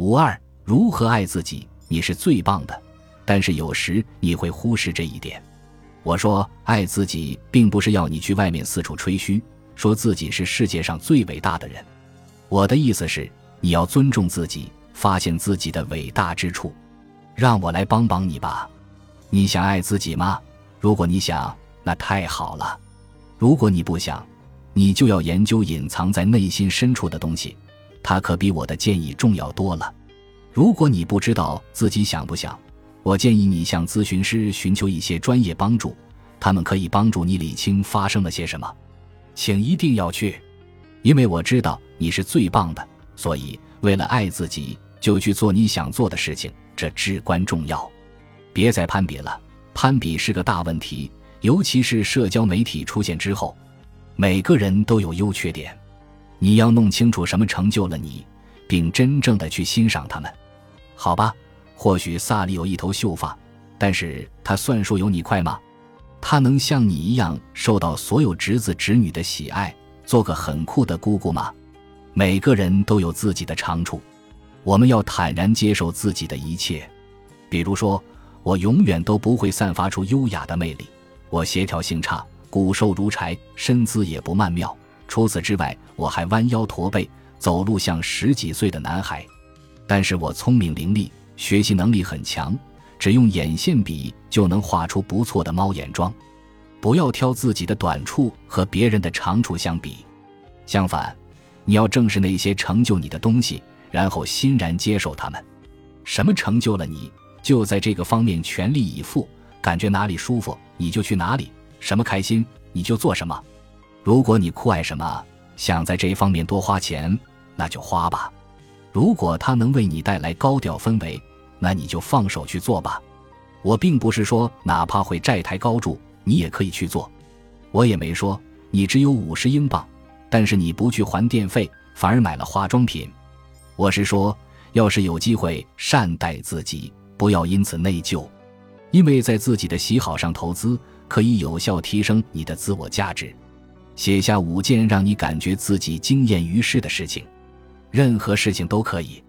五二，如何爱自己？你是最棒的，但是有时你会忽视这一点。我说爱自己，并不是要你去外面四处吹嘘，说自己是世界上最伟大的人。我的意思是，你要尊重自己，发现自己的伟大之处。让我来帮帮你吧。你想爱自己吗？如果你想，那太好了。如果你不想，你就要研究隐藏在内心深处的东西，它可比我的建议重要多了。如果你不知道自己想不想，我建议你向咨询师寻求一些专业帮助，他们可以帮助你理清发生了些什么。请一定要去，因为我知道你是最棒的。所以，为了爱自己，就去做你想做的事情，这至关重要。别再攀比了，攀比是个大问题，尤其是社交媒体出现之后。每个人都有优缺点，你要弄清楚什么成就了你，并真正的去欣赏他们，好吧？或许萨利有一头秀发，但是他算术有你快吗？他能像你一样受到所有侄子侄女的喜爱，做个很酷的姑姑吗？每个人都有自己的长处，我们要坦然接受自己的一切。比如说。我永远都不会散发出优雅的魅力，我协调性差，骨瘦如柴，身姿也不曼妙。除此之外，我还弯腰驼背，走路像十几岁的男孩。但是我聪明伶俐，学习能力很强，只用眼线笔就能画出不错的猫眼妆。不要挑自己的短处和别人的长处相比，相反，你要正视那些成就你的东西，然后欣然接受他们。什么成就了你？就在这个方面全力以赴，感觉哪里舒服你就去哪里，什么开心你就做什么。如果你酷爱什么，想在这一方面多花钱，那就花吧。如果它能为你带来高调氛围，那你就放手去做吧。我并不是说哪怕会债台高筑，你也可以去做。我也没说你只有五十英镑，但是你不去还电费，反而买了化妆品。我是说，要是有机会善待自己。不要因此内疚，因为在自己的喜好上投资可以有效提升你的自我价值。写下五件让你感觉自己惊艳于世的事情，任何事情都可以。